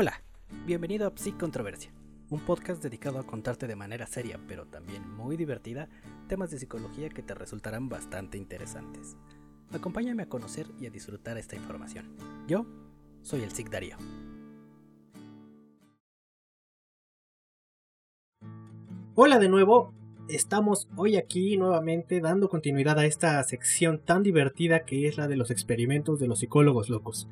Hola, bienvenido a Psic Controversia, un podcast dedicado a contarte de manera seria, pero también muy divertida, temas de psicología que te resultarán bastante interesantes. Acompáñame a conocer y a disfrutar esta información. Yo soy el Psic Darío. Hola de nuevo, estamos hoy aquí nuevamente dando continuidad a esta sección tan divertida que es la de los experimentos de los psicólogos locos.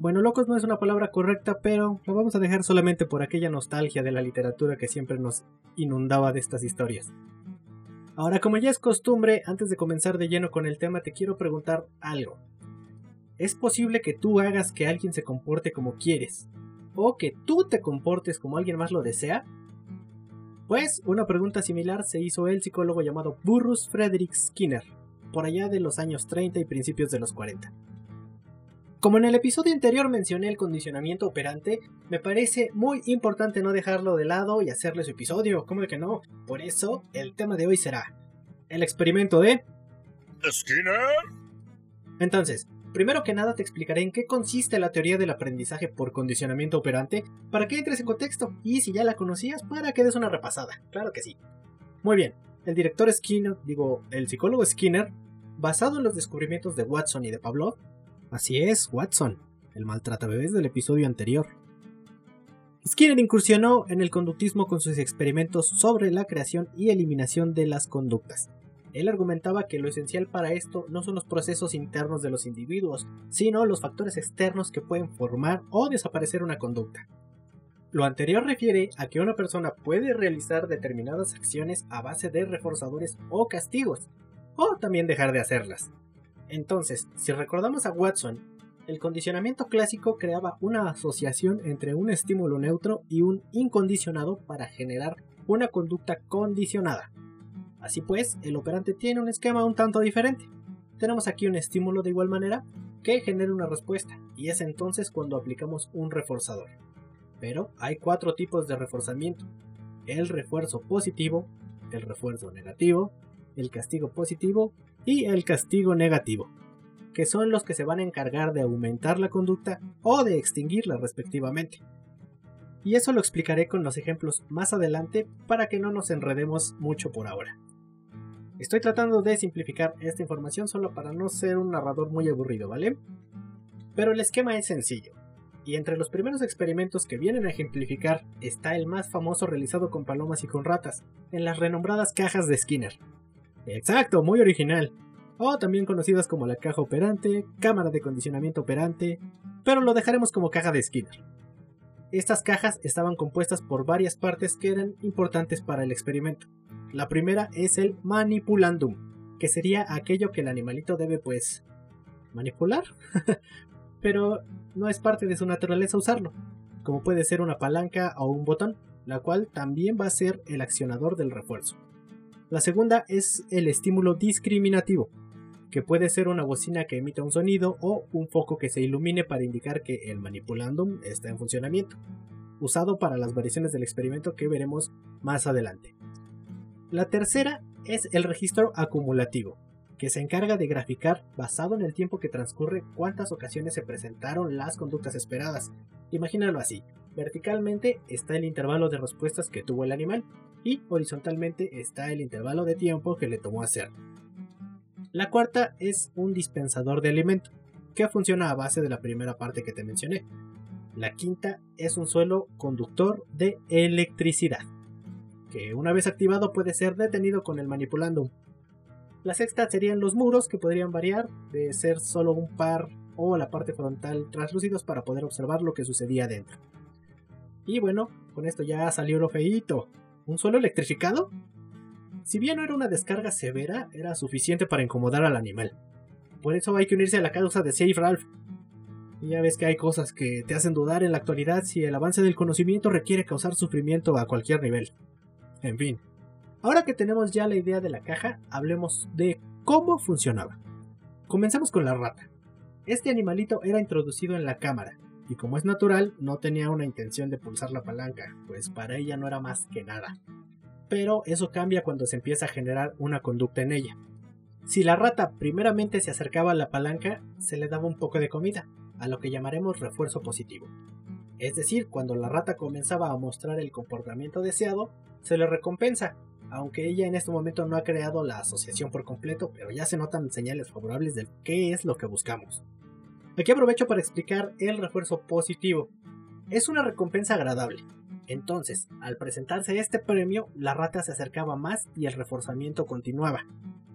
Bueno, locos no es una palabra correcta, pero lo vamos a dejar solamente por aquella nostalgia de la literatura que siempre nos inundaba de estas historias. Ahora, como ya es costumbre, antes de comenzar de lleno con el tema, te quiero preguntar algo. ¿Es posible que tú hagas que alguien se comporte como quieres? ¿O que tú te comportes como alguien más lo desea? Pues una pregunta similar se hizo el psicólogo llamado Burrus Frederick Skinner, por allá de los años 30 y principios de los 40. Como en el episodio anterior mencioné el condicionamiento operante, me parece muy importante no dejarlo de lado y hacerle su episodio, ¿cómo de que no? Por eso, el tema de hoy será el experimento de... Skinner. Entonces, primero que nada te explicaré en qué consiste la teoría del aprendizaje por condicionamiento operante para que entres en contexto y si ya la conocías para que des una repasada, claro que sí. Muy bien, el director Skinner, digo, el psicólogo Skinner, basado en los descubrimientos de Watson y de Pavlov, Así es, Watson, el maltratabebés del episodio anterior. Skinner incursionó en el conductismo con sus experimentos sobre la creación y eliminación de las conductas. Él argumentaba que lo esencial para esto no son los procesos internos de los individuos, sino los factores externos que pueden formar o desaparecer una conducta. Lo anterior refiere a que una persona puede realizar determinadas acciones a base de reforzadores o castigos, o también dejar de hacerlas. Entonces, si recordamos a Watson, el condicionamiento clásico creaba una asociación entre un estímulo neutro y un incondicionado para generar una conducta condicionada. Así pues, el operante tiene un esquema un tanto diferente. Tenemos aquí un estímulo de igual manera que genera una respuesta, y es entonces cuando aplicamos un reforzador. Pero hay cuatro tipos de reforzamiento. El refuerzo positivo, el refuerzo negativo, el castigo positivo y el castigo negativo, que son los que se van a encargar de aumentar la conducta o de extinguirla respectivamente. Y eso lo explicaré con los ejemplos más adelante para que no nos enredemos mucho por ahora. Estoy tratando de simplificar esta información solo para no ser un narrador muy aburrido, ¿vale? Pero el esquema es sencillo, y entre los primeros experimentos que vienen a ejemplificar está el más famoso realizado con palomas y con ratas, en las renombradas cajas de Skinner, Exacto, muy original. O también conocidas como la caja operante, cámara de condicionamiento operante, pero lo dejaremos como caja de Skinner. Estas cajas estaban compuestas por varias partes que eran importantes para el experimento. La primera es el manipulandum, que sería aquello que el animalito debe pues manipular, pero no es parte de su naturaleza usarlo, como puede ser una palanca o un botón, la cual también va a ser el accionador del refuerzo. La segunda es el estímulo discriminativo, que puede ser una bocina que emita un sonido o un foco que se ilumine para indicar que el manipulandum está en funcionamiento, usado para las variaciones del experimento que veremos más adelante. La tercera es el registro acumulativo, que se encarga de graficar, basado en el tiempo que transcurre, cuántas ocasiones se presentaron las conductas esperadas. Imagínalo así, verticalmente está el intervalo de respuestas que tuvo el animal y horizontalmente está el intervalo de tiempo que le tomó hacer. La cuarta es un dispensador de alimento, que funciona a base de la primera parte que te mencioné. La quinta es un suelo conductor de electricidad, que una vez activado puede ser detenido con el manipulandum. La sexta serían los muros, que podrían variar de ser solo un par o la parte frontal translúcidos para poder observar lo que sucedía dentro. Y bueno, con esto ya salió lo feíto. ¿Un suelo electrificado? Si bien no era una descarga severa, era suficiente para incomodar al animal. Por eso hay que unirse a la causa de Safe Ralph. Ya ves que hay cosas que te hacen dudar en la actualidad si el avance del conocimiento requiere causar sufrimiento a cualquier nivel. En fin. Ahora que tenemos ya la idea de la caja, hablemos de cómo funcionaba. Comenzamos con la rata. Este animalito era introducido en la cámara, y como es natural, no tenía una intención de pulsar la palanca, pues para ella no era más que nada. Pero eso cambia cuando se empieza a generar una conducta en ella. Si la rata primeramente se acercaba a la palanca, se le daba un poco de comida, a lo que llamaremos refuerzo positivo. Es decir, cuando la rata comenzaba a mostrar el comportamiento deseado, se le recompensa, aunque ella en este momento no ha creado la asociación por completo, pero ya se notan señales favorables de qué es lo que buscamos. Aquí aprovecho para explicar el refuerzo positivo. Es una recompensa agradable. Entonces, al presentarse este premio, la rata se acercaba más y el reforzamiento continuaba.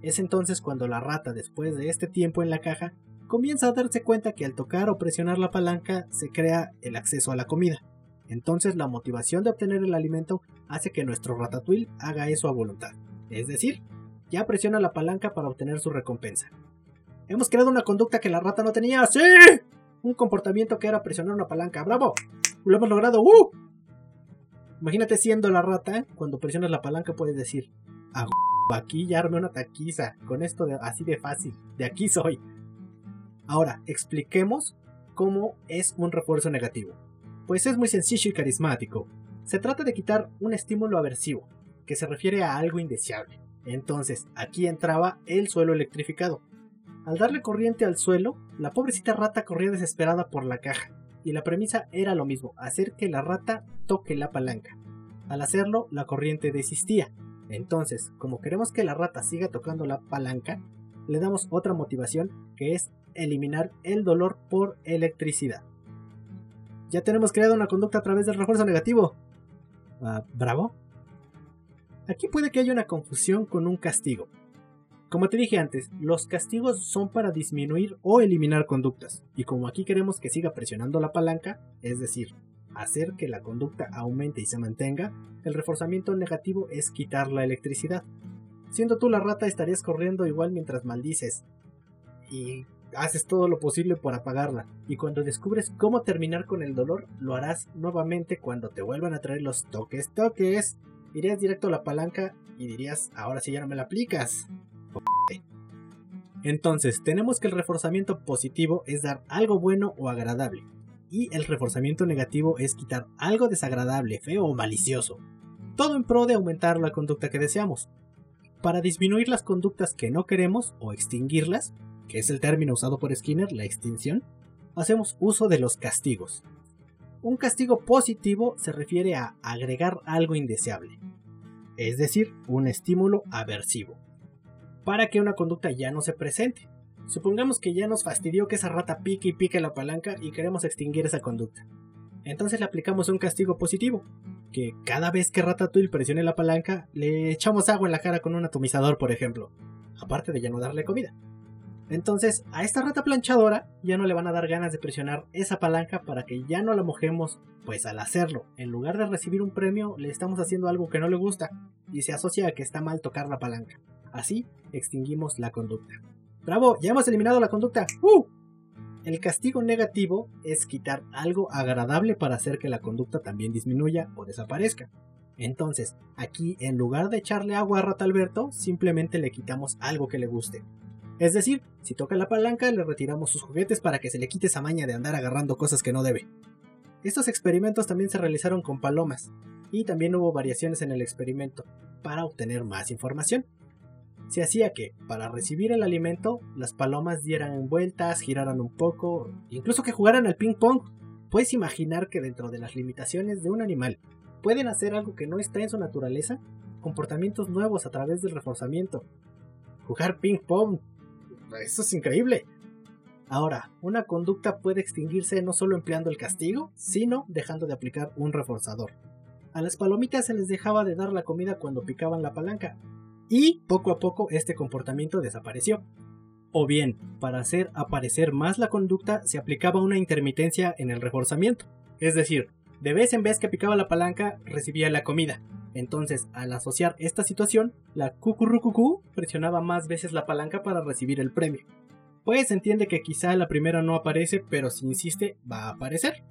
Es entonces cuando la rata, después de este tiempo en la caja, comienza a darse cuenta que al tocar o presionar la palanca se crea el acceso a la comida. Entonces la motivación de obtener el alimento hace que nuestro ratatouille haga eso a voluntad. Es decir, ya presiona la palanca para obtener su recompensa. Hemos creado una conducta que la rata no tenía. ¡Sí! Un comportamiento que era presionar una palanca. ¡Bravo! ¡Lo hemos logrado! ¡Uh! Imagínate siendo la rata, cuando presionas la palanca puedes decir, aquí ya armé una taquiza, con esto así de fácil, de aquí soy. Ahora, expliquemos cómo es un refuerzo negativo. Pues es muy sencillo y carismático. Se trata de quitar un estímulo aversivo, que se refiere a algo indeseable. Entonces, aquí entraba el suelo electrificado. Al darle corriente al suelo, la pobrecita rata corría desesperada por la caja, y la premisa era lo mismo, hacer que la rata toque la palanca. Al hacerlo, la corriente desistía. Entonces, como queremos que la rata siga tocando la palanca, le damos otra motivación que es eliminar el dolor por electricidad. Ya tenemos creado una conducta a través del refuerzo negativo. Ah, ¿Bravo? Aquí puede que haya una confusión con un castigo. Como te dije antes, los castigos son para disminuir o eliminar conductas, y como aquí queremos que siga presionando la palanca, es decir, hacer que la conducta aumente y se mantenga, el reforzamiento negativo es quitar la electricidad. Siendo tú la rata estarías corriendo igual mientras maldices, y haces todo lo posible por apagarla, y cuando descubres cómo terminar con el dolor, lo harás nuevamente cuando te vuelvan a traer los toques toques. Irías directo a la palanca y dirías, ahora sí ya no me la aplicas. Entonces, tenemos que el reforzamiento positivo es dar algo bueno o agradable, y el reforzamiento negativo es quitar algo desagradable, feo o malicioso. Todo en pro de aumentar la conducta que deseamos. Para disminuir las conductas que no queremos o extinguirlas, que es el término usado por Skinner, la extinción, hacemos uso de los castigos. Un castigo positivo se refiere a agregar algo indeseable, es decir, un estímulo aversivo, para que una conducta ya no se presente. Supongamos que ya nos fastidió que esa rata pique y pique la palanca y queremos extinguir esa conducta. Entonces le aplicamos un castigo positivo, que cada vez que Ratatouille presione la palanca, le echamos agua en la cara con un atomizador, por ejemplo, aparte de ya no darle comida. Entonces, a esta rata planchadora ya no le van a dar ganas de presionar esa palanca para que ya no la mojemos, pues al hacerlo, en lugar de recibir un premio, le estamos haciendo algo que no le gusta y se asocia a que está mal tocar la palanca. Así, extinguimos la conducta. ¡Bravo! ¡Ya hemos eliminado la conducta! ¡Uh! El castigo negativo es quitar algo agradable para hacer que la conducta también disminuya o desaparezca. Entonces, aquí en lugar de echarle agua a Rata Alberto, simplemente le quitamos algo que le guste. Es decir, si toca la palanca, le retiramos sus juguetes para que se le quite esa maña de andar agarrando cosas que no debe. Estos experimentos también se realizaron con palomas, y también hubo variaciones en el experimento, para obtener más información. Se hacía que, para recibir el alimento, las palomas dieran vueltas, giraran un poco, incluso que jugaran al ping pong. Puedes imaginar que dentro de las limitaciones de un animal pueden hacer algo que no está en su naturaleza, comportamientos nuevos a través del reforzamiento. Jugar ping pong eso es increíble. Ahora, una conducta puede extinguirse no solo empleando el castigo, sino dejando de aplicar un reforzador. A las palomitas se les dejaba de dar la comida cuando picaban la palanca, y poco a poco este comportamiento desapareció. O bien, para hacer aparecer más la conducta se aplicaba una intermitencia en el reforzamiento, es decir, de vez en vez que picaba la palanca recibía la comida, entonces, al asociar esta situación, la cucurrucucú presionaba más veces la palanca para recibir el premio. Pues entiende que quizá la primera no aparece, pero si insiste, va a aparecer.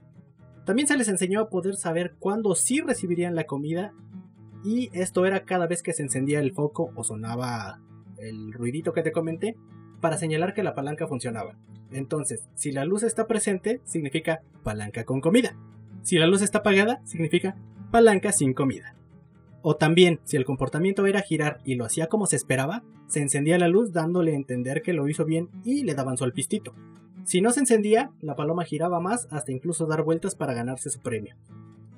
También se les enseñó a poder saber cuándo sí recibirían la comida, y esto era cada vez que se encendía el foco o sonaba el ruidito que te comenté, para señalar que la palanca funcionaba. Entonces, si la luz está presente, significa palanca con comida. Si la luz está apagada, significa palanca sin comida. O también, si el comportamiento era girar y lo hacía como se esperaba, se encendía la luz dándole a entender que lo hizo bien y le daban su alpistito. Si no se encendía, la paloma giraba más hasta incluso dar vueltas para ganarse su premio.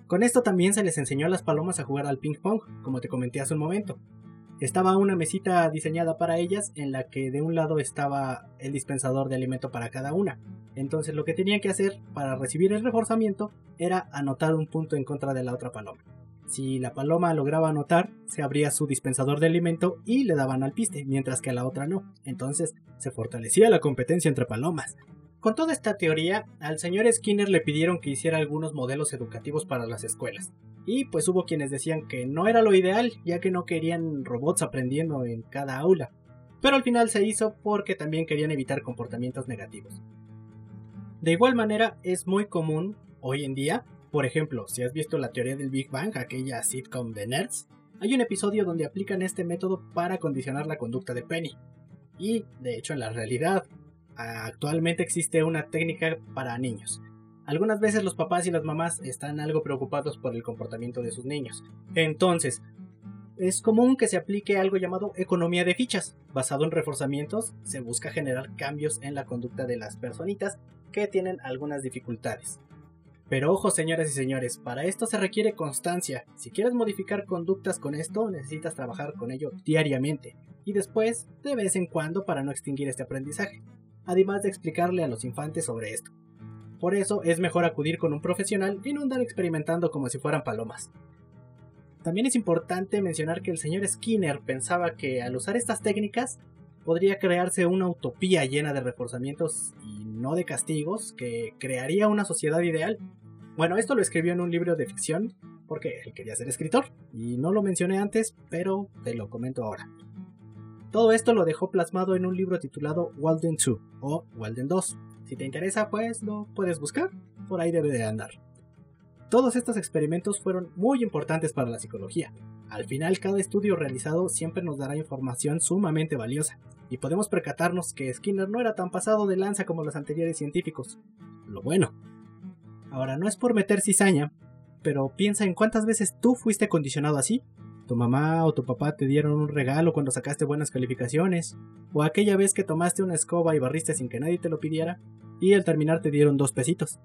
Con esto también se les enseñó a las palomas a jugar al ping pong, como te comenté hace un momento. Estaba una mesita diseñada para ellas en la que de un lado estaba el dispensador de alimento para cada una. Entonces lo que tenían que hacer para recibir el reforzamiento era anotar un punto en contra de la otra paloma. Si la paloma lograba anotar, se abría su dispensador de alimento y le daban al piste, mientras que a la otra no. Entonces se fortalecía la competencia entre palomas. Con toda esta teoría, al señor Skinner le pidieron que hiciera algunos modelos educativos para las escuelas. Y pues hubo quienes decían que no era lo ideal, ya que no querían robots aprendiendo en cada aula. Pero al final se hizo porque también querían evitar comportamientos negativos. De igual manera, es muy común hoy en día, por ejemplo, si has visto la teoría del Big Bang, aquella sitcom de nerds, hay un episodio donde aplican este método para condicionar la conducta de Penny. Y, de hecho, en la realidad, Actualmente existe una técnica para niños. Algunas veces los papás y las mamás están algo preocupados por el comportamiento de sus niños. Entonces, es común que se aplique algo llamado economía de fichas. Basado en reforzamientos, se busca generar cambios en la conducta de las personitas que tienen algunas dificultades. Pero ojo, señoras y señores, para esto se requiere constancia. Si quieres modificar conductas con esto, necesitas trabajar con ello diariamente y después de vez en cuando para no extinguir este aprendizaje además de explicarle a los infantes sobre esto. Por eso es mejor acudir con un profesional y no andar experimentando como si fueran palomas. También es importante mencionar que el señor Skinner pensaba que al usar estas técnicas podría crearse una utopía llena de reforzamientos y no de castigos que crearía una sociedad ideal. Bueno, esto lo escribió en un libro de ficción porque él quería ser escritor y no lo mencioné antes, pero te lo comento ahora. Todo esto lo dejó plasmado en un libro titulado Walden 2 o Walden 2. Si te interesa, pues lo puedes buscar, por ahí debe de andar. Todos estos experimentos fueron muy importantes para la psicología. Al final, cada estudio realizado siempre nos dará información sumamente valiosa, y podemos percatarnos que Skinner no era tan pasado de lanza como los anteriores científicos. Lo bueno. Ahora, no es por meter cizaña, pero piensa en cuántas veces tú fuiste condicionado así tu mamá o tu papá te dieron un regalo cuando sacaste buenas calificaciones, o aquella vez que tomaste una escoba y barriste sin que nadie te lo pidiera, y al terminar te dieron dos pesitos.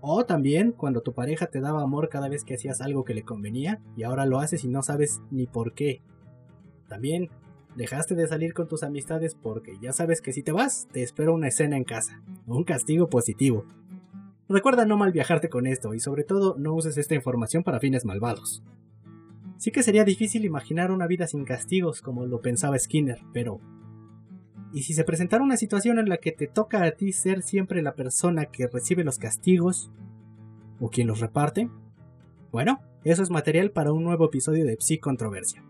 O también cuando tu pareja te daba amor cada vez que hacías algo que le convenía y ahora lo haces y no sabes ni por qué. También dejaste de salir con tus amistades porque ya sabes que si te vas te espera una escena en casa, un castigo positivo. Recuerda no mal viajarte con esto y sobre todo no uses esta información para fines malvados. Sí que sería difícil imaginar una vida sin castigos como lo pensaba Skinner, pero... ¿Y si se presentara una situación en la que te toca a ti ser siempre la persona que recibe los castigos? ¿O quien los reparte? Bueno, eso es material para un nuevo episodio de Psi Controversia.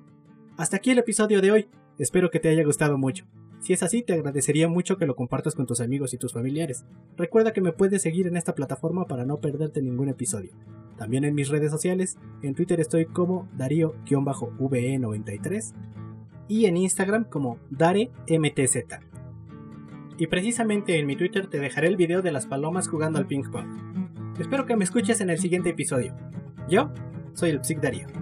Hasta aquí el episodio de hoy, espero que te haya gustado mucho. Si es así, te agradecería mucho que lo compartas con tus amigos y tus familiares. Recuerda que me puedes seguir en esta plataforma para no perderte ningún episodio. También en mis redes sociales, en Twitter estoy como Darío-VE93 y en Instagram como DareMTZ. Y precisamente en mi Twitter te dejaré el video de las palomas jugando al ping pong. Espero que me escuches en el siguiente episodio. Yo soy el Psic Darío.